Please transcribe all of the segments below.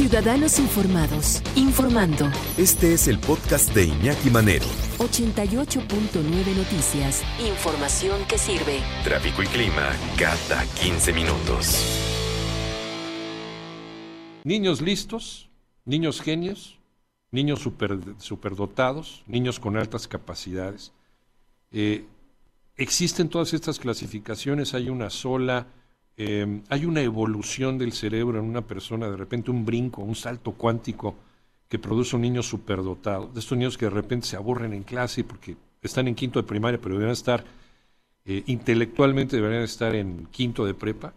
Ciudadanos Informados, informando. Este es el podcast de Iñaki Manero. 88.9 Noticias. Información que sirve. Tráfico y clima cada 15 minutos. Niños listos, niños genios, niños super, superdotados, niños con altas capacidades. Eh, existen todas estas clasificaciones, hay una sola eh, hay una evolución del cerebro en una persona, de repente un brinco, un salto cuántico que produce un niño superdotado, de estos niños que de repente se aburren en clase porque están en quinto de primaria, pero deberían estar eh, intelectualmente, deberían estar en quinto de prepa.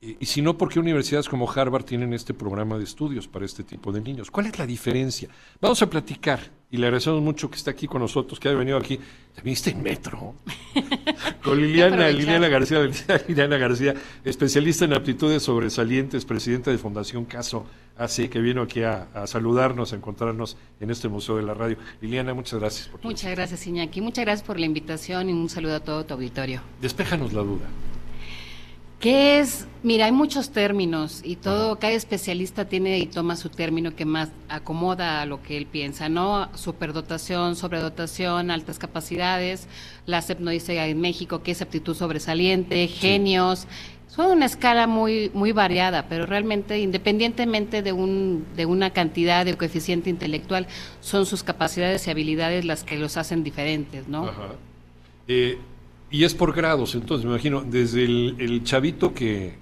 Y si no, ¿por qué universidades como Harvard tienen este programa de estudios para este tipo de niños? ¿Cuál es la diferencia? Vamos a platicar y le agradecemos mucho que esté aquí con nosotros, que haya venido aquí. También está en metro. con Liliana, Liliana García, Liliana García, especialista en aptitudes sobresalientes, presidenta de Fundación Caso AC, que vino aquí a, saludarnos, a encontrarnos en este Museo de la Radio. Liliana, muchas gracias. Por muchas gracias, Iñaki. Muchas gracias por la invitación y un saludo a todo tu auditorio. Despéjanos la duda. ¿Qué es? Mira, hay muchos términos y todo, cada especialista tiene y toma su término que más acomoda a lo que él piensa, ¿no? Superdotación, sobredotación, altas capacidades, la CEP no dice en México que es aptitud sobresaliente, genios, son una escala muy, muy variada, pero realmente independientemente de, un, de una cantidad de coeficiente intelectual, son sus capacidades y habilidades las que los hacen diferentes, ¿no? Ajá. Eh, y es por grados, entonces me imagino, desde el, chavito que,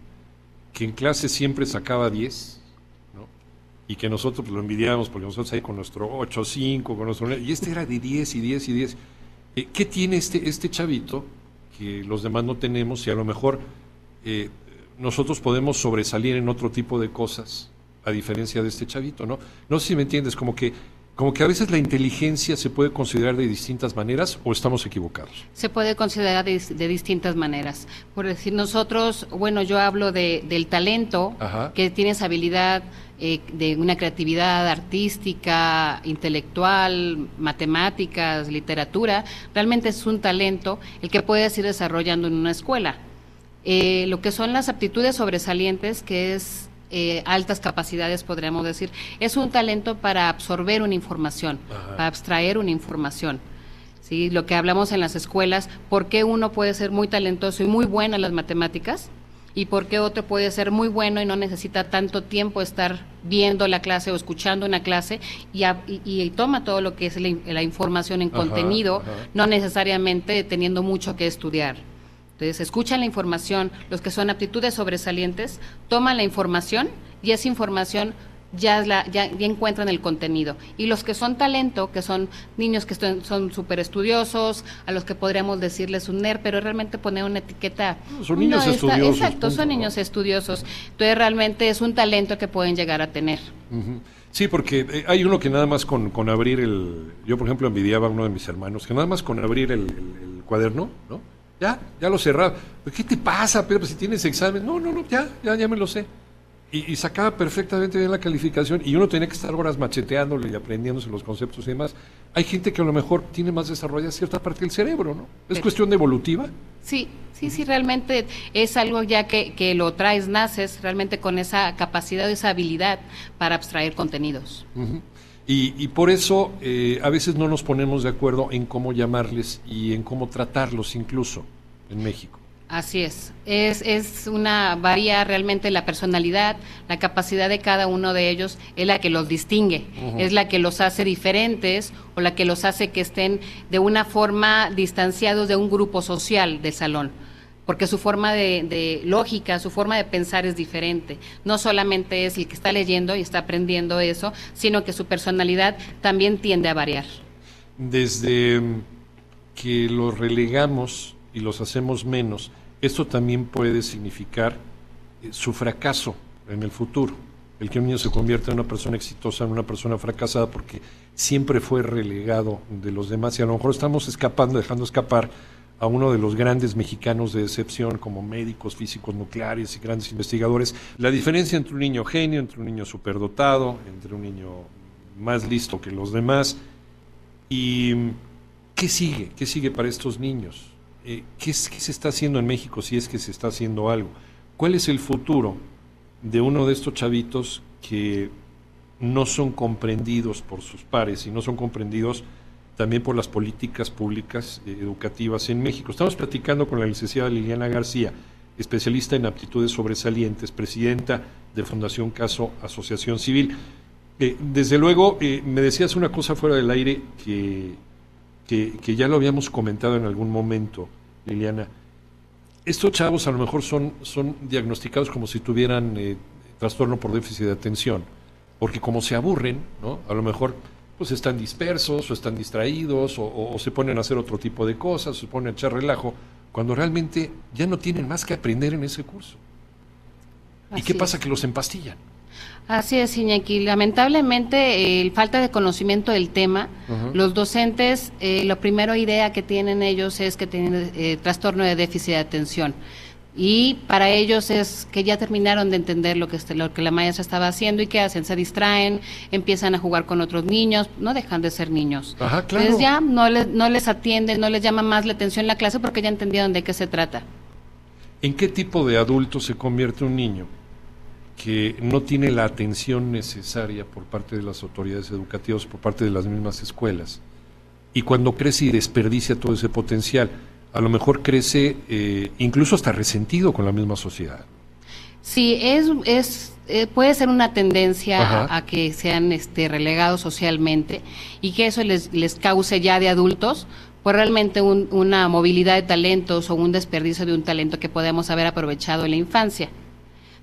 que, en clase siempre sacaba 10, ¿no? y que nosotros lo envidiábamos porque nosotros ahí con nuestro 8, 5, con nuestro... Y este era de 10 y 10 y 10. Eh, ¿Qué tiene este, este chavito que los demás no tenemos y a lo mejor eh, nosotros podemos sobresalir en otro tipo de cosas a diferencia de este chavito, ¿no? No sé si me entiendes, como que como que a veces la inteligencia se puede considerar de distintas maneras o estamos equivocados. Se puede considerar de, distintas maneras. Por decir, nosotros, bueno, yo hablo de, del talento, que tienes habilidad eh, de una creatividad artística, intelectual, matemáticas, literatura. Realmente es un talento el que puedes ir desarrollando en una escuela. Eh, lo que son las aptitudes sobresalientes, que es eh, altas capacidades, podríamos decir. Es un talento para absorber una información, para abstraer una información. ¿sí? Lo que hablamos en las escuelas, ¿por qué uno puede ser muy talentoso y muy bueno en las matemáticas? ¿Y por qué otro puede ser muy bueno y no necesita tanto tiempo estar viendo la clase o escuchando una clase y, toma todo lo que es la, información en contenido, no necesariamente teniendo mucho que estudiar? Entonces, escuchan la información, los que son aptitudes sobresalientes, toman la información y esa información ya, la, ya, encuentran el contenido. Y los que son talento, que son niños que son súper estudiosos, a los que podríamos decirles un nerd, pero realmente poner una etiqueta... Son niños estudiosos. exacto, son niños estudiosos. Entonces realmente es un talento que pueden llegar a tener. Sí, porque eh, hay uno que nada más con, con, abrir el... Yo, por ejemplo, envidiaba a uno de mis hermanos, que nada más con abrir el, el cuaderno, ¿no? Ya, ya lo cerraba. ¿Qué te pasa, Pero si tienes examen. No, no, no, ya, ya, ya me lo sé. Y, sacaba perfectamente bien la calificación y uno tenía que estar horas macheteándole y aprendiéndose los conceptos y demás. Hay gente que a lo mejor tiene más desarrollada cierta parte del cerebro, ¿no? ¿Es cuestión de evolutiva? Sí, sí, sí, realmente es algo ya que, que lo traes, naces realmente con esa capacidad, esa habilidad para abstraer contenidos. Y, por eso eh, a veces no nos ponemos de acuerdo en cómo llamarles y en cómo tratarlos incluso en México. Así es. es, es una, varía realmente la personalidad, la capacidad de cada uno de ellos es la que los distingue, es la que los hace diferentes o la que los hace que estén de una forma distanciados de un grupo social del salón porque su forma de, lógica, su forma de pensar es diferente. No solamente es el que está leyendo y está aprendiendo eso, sino que su personalidad también tiende a variar. Desde que los relegamos y los hacemos menos, esto también puede significar eh, su fracaso en el futuro. El que un niño se convierta en una persona exitosa, en una persona fracasada, porque siempre fue relegado de los demás y a lo mejor estamos escapando, dejando escapar a uno de los grandes mexicanos de excepción como médicos, físicos nucleares y grandes investigadores, la diferencia entre un niño genio, entre un niño superdotado, entre un niño más listo que los demás. ¿Y qué sigue? ¿Qué sigue para estos niños? Eh, ¿qué, ¿Qué se está haciendo en México si es que se está haciendo algo? ¿Cuál es el futuro de uno de estos chavitos que no son comprendidos por sus pares y no son comprendidos también por las políticas públicas eh, educativas en México. Estamos platicando con la licenciada Liliana García, especialista en aptitudes sobresalientes, presidenta de Fundación Caso Asociación Civil. Eh, desde luego, eh, me decías una cosa fuera del aire que, que, ya lo habíamos comentado en algún momento, Liliana. Estos chavos a lo mejor son, son diagnosticados como si tuvieran trastorno por déficit de atención, porque como se aburren, ¿no? a lo mejor pues están dispersos o están distraídos o, se ponen a hacer otro tipo de cosas, se ponen a echar relajo, cuando realmente ya no tienen más que aprender en ese curso. ¿Y qué pasa? Que los empastillan. Así es, Iñaki. Lamentablemente, el falta de conocimiento del tema, los docentes, eh, la primera idea que tienen ellos es que tienen eh, trastorno de déficit de atención y para ellos es que ya terminaron de entender lo que, este, lo que la maestra estaba haciendo y qué hacen, se distraen, empiezan a jugar con otros niños, no dejan de ser niños. Ajá, claro. Entonces ya no les, no les atienden, no les llama más la atención la clase porque ya entendieron de qué se trata. ¿En qué tipo de adulto se convierte un niño que no tiene la atención necesaria por parte de las autoridades educativas, por parte de las mismas escuelas? Y cuando crece y desperdicia todo ese potencial, a lo mejor crece eh, incluso hasta resentido con la misma sociedad. Sí, es, es eh, puede ser una tendencia a, que sean este, relegados socialmente y que eso les, les cause ya de adultos pues realmente una movilidad de talentos o un desperdicio de un talento que podemos haber aprovechado en la infancia.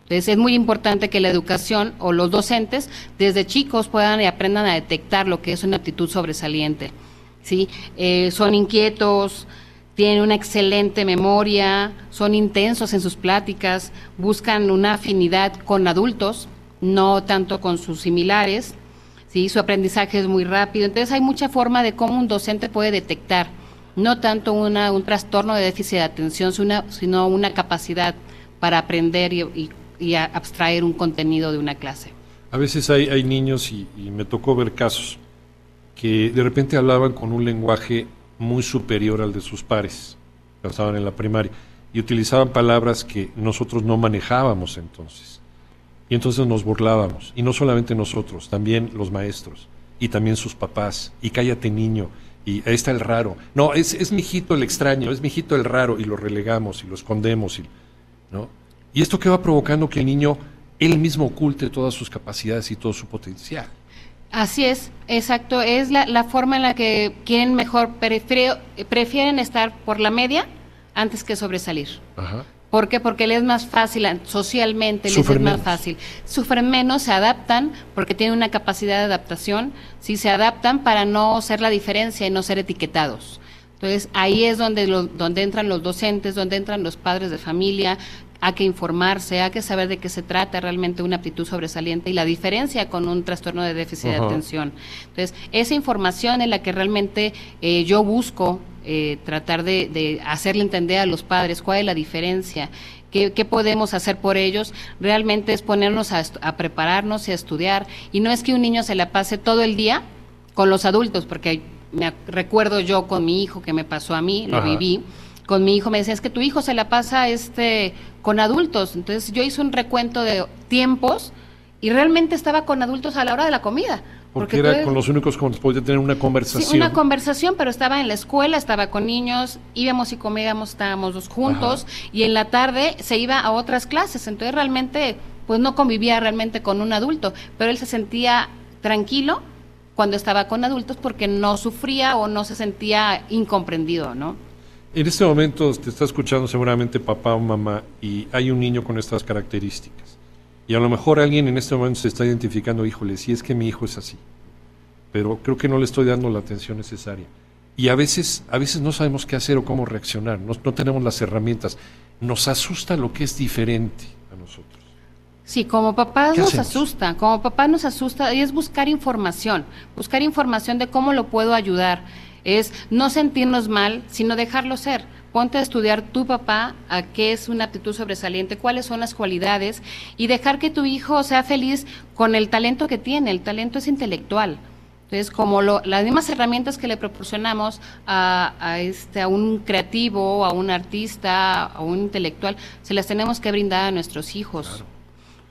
Entonces es muy importante que la educación o los docentes desde chicos puedan y aprendan a detectar lo que es una actitud sobresaliente. ¿sí? Eh, son inquietos, tienen una excelente memoria, son intensos en sus pláticas, buscan una afinidad con adultos, no tanto con sus similares, ¿sí? su aprendizaje es muy rápido. Entonces hay mucha forma de cómo un docente puede detectar, no tanto una, un trastorno de déficit de atención, sino una capacidad para aprender y, abstraer un contenido de una clase. A veces hay, hay niños, y, y me tocó ver casos, que de repente hablaban con un lenguaje muy superior al de sus pares, que estaban en la primaria, y utilizaban palabras que nosotros no manejábamos entonces. Y entonces nos burlábamos, y no solamente nosotros, también los maestros, y también sus papás, y cállate niño, y ahí está el raro. No, es, es mi hijito el extraño, es mi hijito el raro, y lo relegamos y lo escondemos. Y, ¿no? y esto que va provocando que el niño él mismo oculte todas sus capacidades y todo su potencial. Así es, exacto. Es la, la forma en la que quieren mejor, prefieren estar por la media antes que sobresalir. Ajá. ¿Por qué? Porque les es más fácil, socialmente les es más fácil. Sufren menos, se adaptan, porque tienen una capacidad de adaptación, sí se adaptan para no ser la diferencia y no ser etiquetados. Entonces, ahí es donde, donde entran los docentes, donde entran los padres de familia, hay que informarse, hay que saber de qué se trata realmente una aptitud sobresaliente y la diferencia con un trastorno de déficit de atención. Entonces, esa información es la que realmente eh, yo busco eh, tratar de, hacerle entender a los padres cuál es la diferencia, qué, podemos hacer por ellos, realmente es ponernos a, prepararnos y a estudiar. Y no es que un niño se la pase todo el día con los adultos, porque me recuerdo yo con mi hijo que me pasó a mí, lo viví con mi hijo me decía, es que tu hijo se la pasa este con adultos. Entonces yo hice un recuento de tiempos y realmente estaba con adultos a la hora de la comida. Porque, era con los únicos con los podía tener una conversación. Sí, una conversación, pero estaba en la escuela, estaba con niños, íbamos y comíamos, estábamos dos juntos, y en la tarde se iba a otras clases. Entonces realmente, pues no convivía realmente con un adulto, pero él se sentía tranquilo cuando estaba con adultos porque no sufría o no se sentía incomprendido, ¿no? En este momento te está escuchando seguramente papá o mamá y hay un niño con estas características. Y a lo mejor alguien en este momento se está identificando, híjole, si es que mi hijo es así. Pero creo que no le estoy dando la atención necesaria. Y a veces, a veces no sabemos qué hacer o cómo reaccionar, no, no tenemos las herramientas. Nos asusta lo que es diferente a nosotros. Sí, como papás nos asusta, como papá nos asusta y es buscar información, buscar información de cómo lo puedo ayudar es no sentirnos mal, sino dejarlo ser. Ponte a estudiar tu papá, a qué es una actitud sobresaliente, cuáles son las cualidades y dejar que tu hijo sea feliz con el talento que tiene. El talento es intelectual. Entonces, como las mismas herramientas que le proporcionamos a, este, a un creativo, a un artista, a un intelectual, se las tenemos que brindar a nuestros hijos.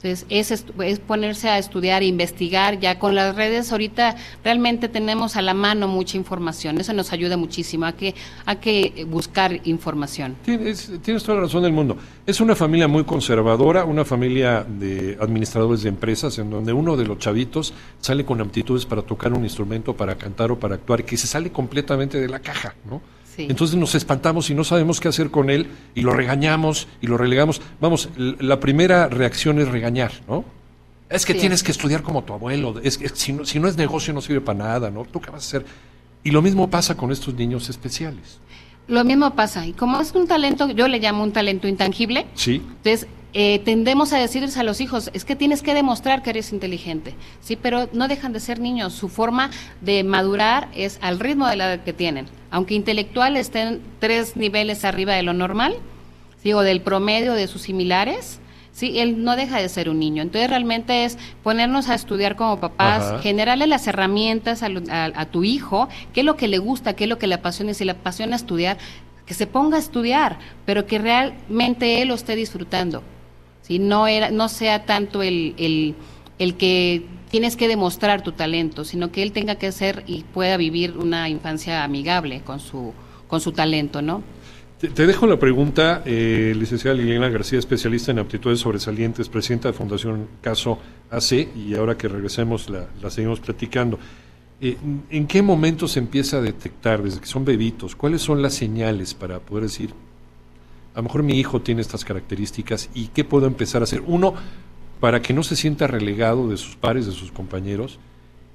Entonces, es, es, ponerse a estudiar, investigar. Ya con las redes ahorita realmente tenemos a la mano mucha información. Eso nos ayuda muchísimo a que, a que buscar información. Tienes, tienes toda la razón del mundo. Es una familia muy conservadora, una familia de administradores de empresas, en donde uno de los chavitos sale con aptitudes para tocar un instrumento, para cantar o para actuar, que se sale completamente de la caja, ¿no? Entonces nos espantamos y no sabemos qué hacer con él y lo regañamos y lo relegamos. Vamos, la primera reacción es regañar, ¿no? Es que tienes que estudiar como tu abuelo, es que si no, si no es negocio no sirve para nada, ¿no? ¿Tú qué vas a hacer? Y lo mismo pasa con estos niños especiales. Lo mismo pasa, y como es un talento, yo le llamo un talento intangible, sí. entonces eh, tendemos a decirles a los hijos, es que tienes que demostrar que eres inteligente, sí, pero no dejan de ser niños, su forma de madurar es al ritmo de la edad que tienen, aunque intelectual estén tres niveles arriba de lo normal, digo, del promedio de sus similares, sí, él no deja de ser un niño. Entonces realmente es ponernos a estudiar como papás, generarle las herramientas a, tu hijo, qué es lo que le gusta, qué es lo que le apasiona, si le apasiona estudiar, que se ponga a estudiar, pero que realmente él lo esté disfrutando. ¿sí? No, era, no sea tanto el, el, el que tienes que demostrar tu talento, sino que él tenga que ser y pueda vivir una infancia amigable con su, con su talento, ¿no? Te, dejo la pregunta, eh, licenciada Liliana García, especialista en aptitudes sobresalientes, presidenta de Fundación Caso AC, y ahora que regresemos la, seguimos platicando. Eh, ¿En qué momento se empieza a detectar, desde que son bebitos, cuáles son las señales para poder decir, a lo mejor mi hijo tiene estas características y qué puedo empezar a hacer. Uno, para que no se sienta relegado de sus pares, de sus compañeros,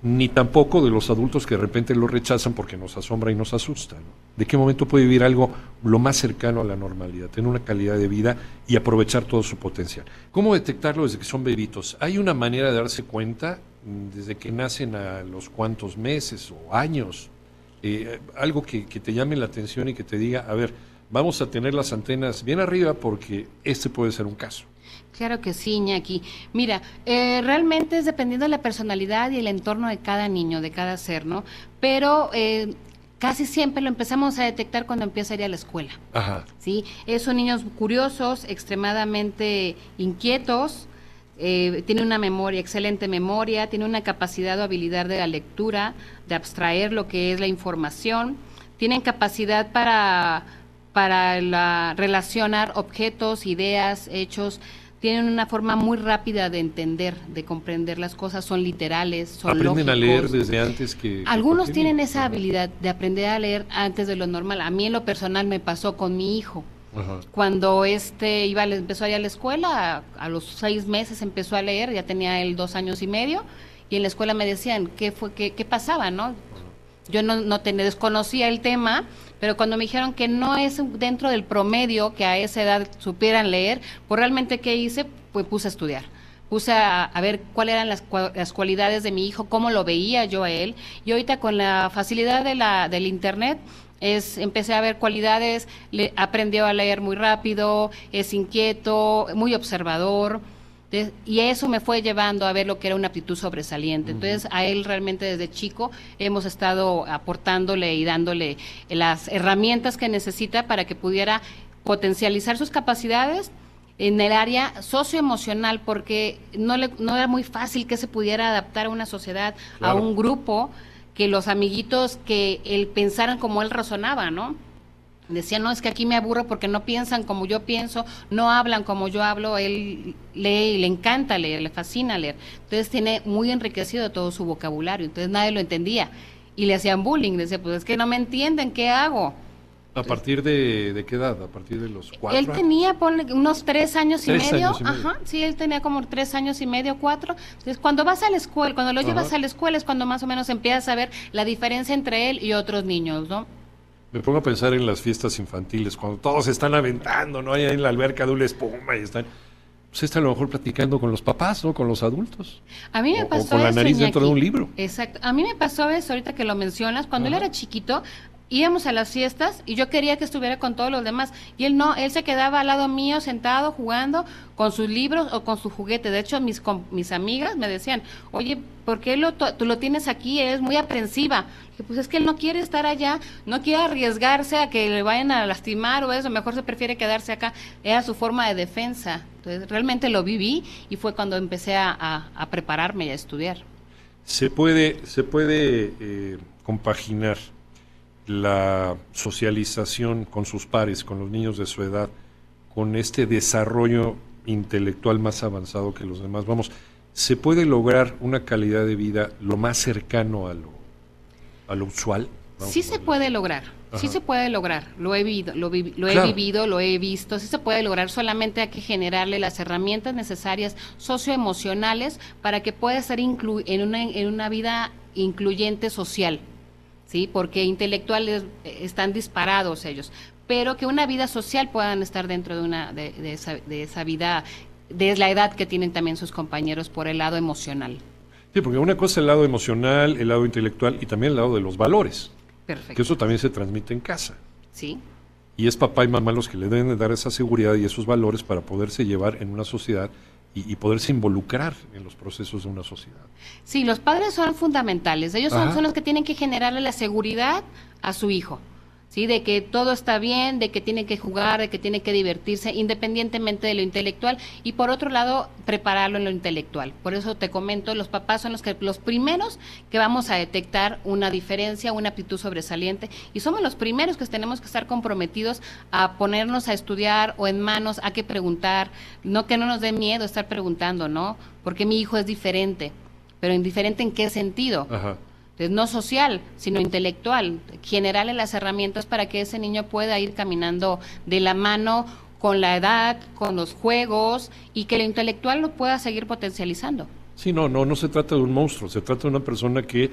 ni tampoco de los adultos que de repente lo rechazan porque nos asombra y nos asusta. ¿De qué momento puede vivir algo lo más cercano a la normalidad, tener una calidad de vida y aprovechar todo su potencial? ¿Cómo detectarlo desde que son bebitos? ¿Hay una manera de darse cuenta mm, desde que nacen a los cuantos meses o años? Eh, algo que te llame la atención y que te diga, a ver, vamos a tener las antenas bien arriba porque este puede ser un caso. Claro que sí, Iñaki. Mira, eh, realmente es dependiendo de la personalidad y el entorno de cada niño, de cada ser, ¿no? Pero eh, casi siempre lo empezamos a detectar cuando empieza a ir a la escuela. Ajá. ¿sí? son niños curiosos, extremadamente inquietos, eh, tiene una memoria, excelente memoria, tiene una capacidad o habilidad de la lectura, de abstraer lo que es la información, tienen capacidad para para la, relacionar objetos, ideas, hechos, tienen una forma muy rápida de entender, de comprender las cosas, son literales, son Aprenden a leer desde antes que... Algunos tienen esa habilidad de aprender a leer antes de lo normal. A mí en lo personal me pasó con mi hijo. Cuando este iba, empezó a ir a la escuela, a, los seis meses empezó a leer, ya tenía él dos años y medio, y en la escuela me decían qué fue, qué, qué pasaba, ¿no? Yo no, no desconocía el tema, pero cuando me dijeron que no es dentro del promedio que a esa edad supieran leer, pues realmente ¿qué hice? Pues puse a estudiar. Puse a, ver cuáles eran las, las, cualidades de mi hijo, cómo lo veía yo a él. Y ahorita con la facilidad de la, del Internet, es empecé a ver cualidades, le, aprendió a leer muy rápido, es inquieto, muy observador y eso me fue llevando a ver lo que era una aptitud sobresaliente. Entonces, a él realmente desde chico hemos estado aportándole y dándole las herramientas que necesita para que pudiera potencializar sus capacidades en el área socioemocional, porque no, le, no era muy fácil que se pudiera adaptar a una sociedad, a un grupo, que los amiguitos que él pensaran como él razonaba, ¿no? Decía, no, es que aquí me aburro porque no piensan como yo pienso, no hablan como yo hablo, él lee y le encanta leer, le fascina leer. Entonces tiene muy enriquecido todo su vocabulario, entonces nadie lo entendía. Y le hacían bullying, decía, pues es que no me entienden, ¿qué hago? ¿A partir de, qué edad? ¿A partir de los cuatro? Él tenía unos tres años, y, medio. Ajá, sí, él tenía como tres años y medio, cuatro. Entonces, cuando vas a la escuela, cuando lo llevas a la escuela es cuando más o menos empiezas a ver la diferencia entre él y otros niños, ¿no? Me pongo a pensar en las fiestas infantiles, cuando todos están aventando, ¿no? Hay en la alberca de una espuma y están... Pues está a lo mejor platicando con los papás, ¿no? Con los adultos. A mí me pasó o con la nariz dentro de un libro. Exacto. A mí me pasó eso ahorita que lo mencionas. Cuando él era chiquito, íbamos a las fiestas y yo quería que estuviera con todos los demás y él no, él se quedaba al lado mío sentado jugando con sus libros o con su juguete. De hecho, mis mis amigas me decían, "Oye, ¿por qué lo, tú lo tienes aquí? Eres muy aprensiva." Y pues es que él no quiere estar allá, no quiere arriesgarse a que le vayan a lastimar o eso, mejor se prefiere quedarse acá. Era su forma de defensa. Entonces, realmente lo viví y fue cuando empecé a, prepararme y a estudiar. Se puede, se puede eh, compaginar la socialización con sus pares, con los niños de su edad, con este desarrollo intelectual más avanzado que los demás. Vamos, se puede lograr una calidad de vida lo más cercano a lo, a lo usual. sí se puede lograr, sí se puede lograr. Lo he vivido, lo, he vivido, lo he visto. Sí se puede lograr. Solamente hay que generarle las herramientas necesarias socioemocionales para que pueda ser inclu en una en una vida incluyente social. ¿Sí? Porque intelectuales eh, están disparados ellos, pero que una vida social puedan estar dentro de, una, de, esa, de esa vida, de la edad que tienen también sus compañeros por el lado emocional. Sí, porque una cosa es el lado emocional, el lado intelectual y también el lado de los valores. Perfecto. Que eso también se transmite en casa. Sí. Y es papá y mamá los que le deben de dar esa seguridad y esos valores para poderse llevar en una sociedad y, poderse involucrar en los procesos de una sociedad. Sí, los padres son fundamentales. Ellos son, son, los que tienen que generarle la seguridad a su hijo. ¿Sí? De que todo está bien, de que tiene que jugar, de que tiene que divertirse, independientemente de lo intelectual, y por otro lado, prepararlo en lo intelectual. Por eso te comento, los papás son los, que, los primeros que vamos a detectar una diferencia, una aptitud sobresaliente, y somos los primeros que tenemos que estar comprometidos a ponernos a estudiar o en manos a que preguntar, no que no nos dé miedo estar preguntando, ¿no? Porque mi hijo es diferente, pero indiferente en qué sentido. Ajá no social, sino intelectual, generarle las herramientas para que ese niño pueda ir caminando de la mano con la edad, con los juegos y que lo intelectual lo pueda seguir potencializando. Sí, no, no, no se trata de un monstruo, se trata de una persona que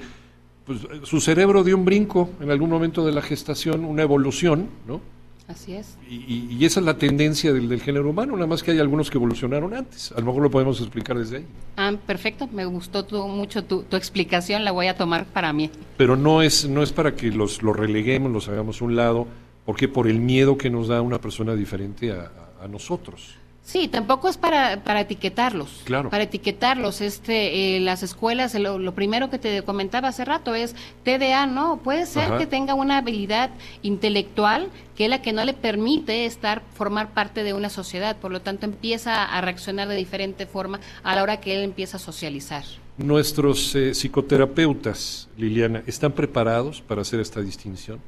pues, su cerebro dio un brinco en algún momento de la gestación, una evolución, ¿no? Así es. Y, esa es la tendencia del, género humano, nada más que hay algunos que evolucionaron antes. A lo mejor lo podemos explicar desde ahí. Ah, perfecto, me gustó mucho tu, explicación, la voy a tomar para mí. Pero no es, no es para que los, los releguemos, los hagamos a un lado, porque por el miedo que nos da una persona diferente a nosotros. Sí, tampoco es para, para etiquetarlos. Claro. Para etiquetarlos. Este, eh, las escuelas, lo, primero que te comentaba hace rato es TDA, ¿no? Puede ser que tenga una habilidad intelectual que es la que no le permite estar, formar parte de una sociedad. Por lo tanto, empieza a reaccionar de diferente forma a la hora que él empieza a socializar. Nuestros eh, psicoterapeutas, Liliana, ¿están preparados para hacer esta distinción?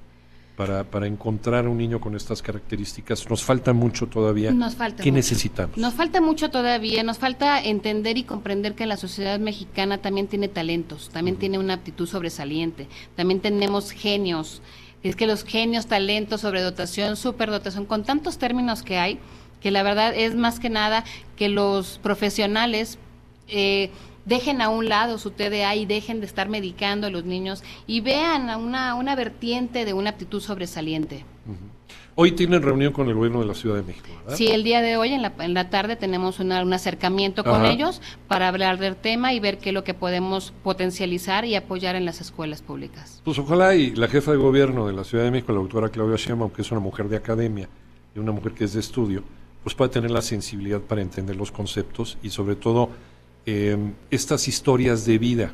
Para, para encontrar a un niño con estas características? ¿Nos falta mucho todavía? Nos falta. ¿Qué necesitamos? Nos falta mucho todavía. Nos falta entender y comprender que la sociedad mexicana también tiene talentos, también tiene una aptitud sobresaliente, también tenemos genios. Es que los genios, talentos, sobredotación, superdotación, con tantos términos que hay, que la verdad es más que nada que los profesionales eh, dejen a un lado su TDA y dejen de estar medicando a los niños y vean a una, una vertiente de una aptitud sobresaliente. Hoy tienen reunión con el gobierno de la Ciudad de México, ¿verdad? Sí, el día de hoy, en la, en la tarde, tenemos un acercamiento con ellos para hablar del tema y ver qué es lo que podemos potencializar y apoyar en las escuelas públicas. Pues ojalá y la jefa de gobierno de la Ciudad de México, la doctora Claudia Sheinbaum, que es una mujer de academia y una mujer que es de estudio, pues pueda tener la sensibilidad para entender los conceptos y sobre todo Em, estas historias de vida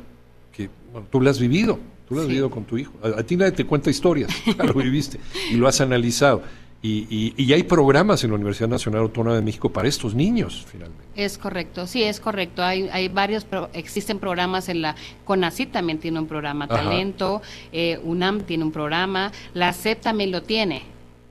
que tú las has vivido, tú las has vivido con tu hijo. A, ti nadie te cuenta historias, lo viviste y lo has analizado. Y, y, hay programas en la Universidad Nacional Autónoma de México para estos niños, finalmente. Es correcto, sí, es correcto. Hay, hay varios, existen programas en la CONACYT también tiene un programa Talento, eh, UNAM tiene un programa, la CEP también lo tiene.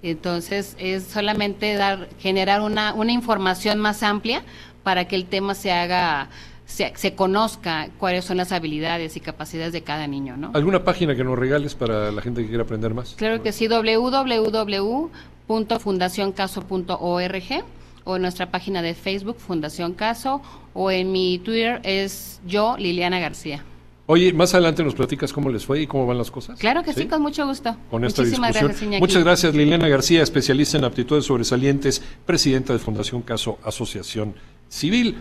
Entonces es solamente dar, generar una, una información más amplia para que el tema se haga se, conozca cuáles son las habilidades y capacidades de cada niño, ¿no? ¿Alguna página que nos regales para la gente que quiera aprender más? Claro que sí, www.fundacioncaso.org o en nuestra página de Facebook, Fundación Caso, o en mi Twitter es yo, Liliana García. Oye, más adelante nos platicas cómo les fue y cómo van las cosas. Claro que sí, con mucho gusto. Con esta Muchísimas Gracias, Iñaki. Muchas gracias, Liliana García, especialista en aptitudes sobresalientes, presidenta de Fundación Caso Asociación Civil.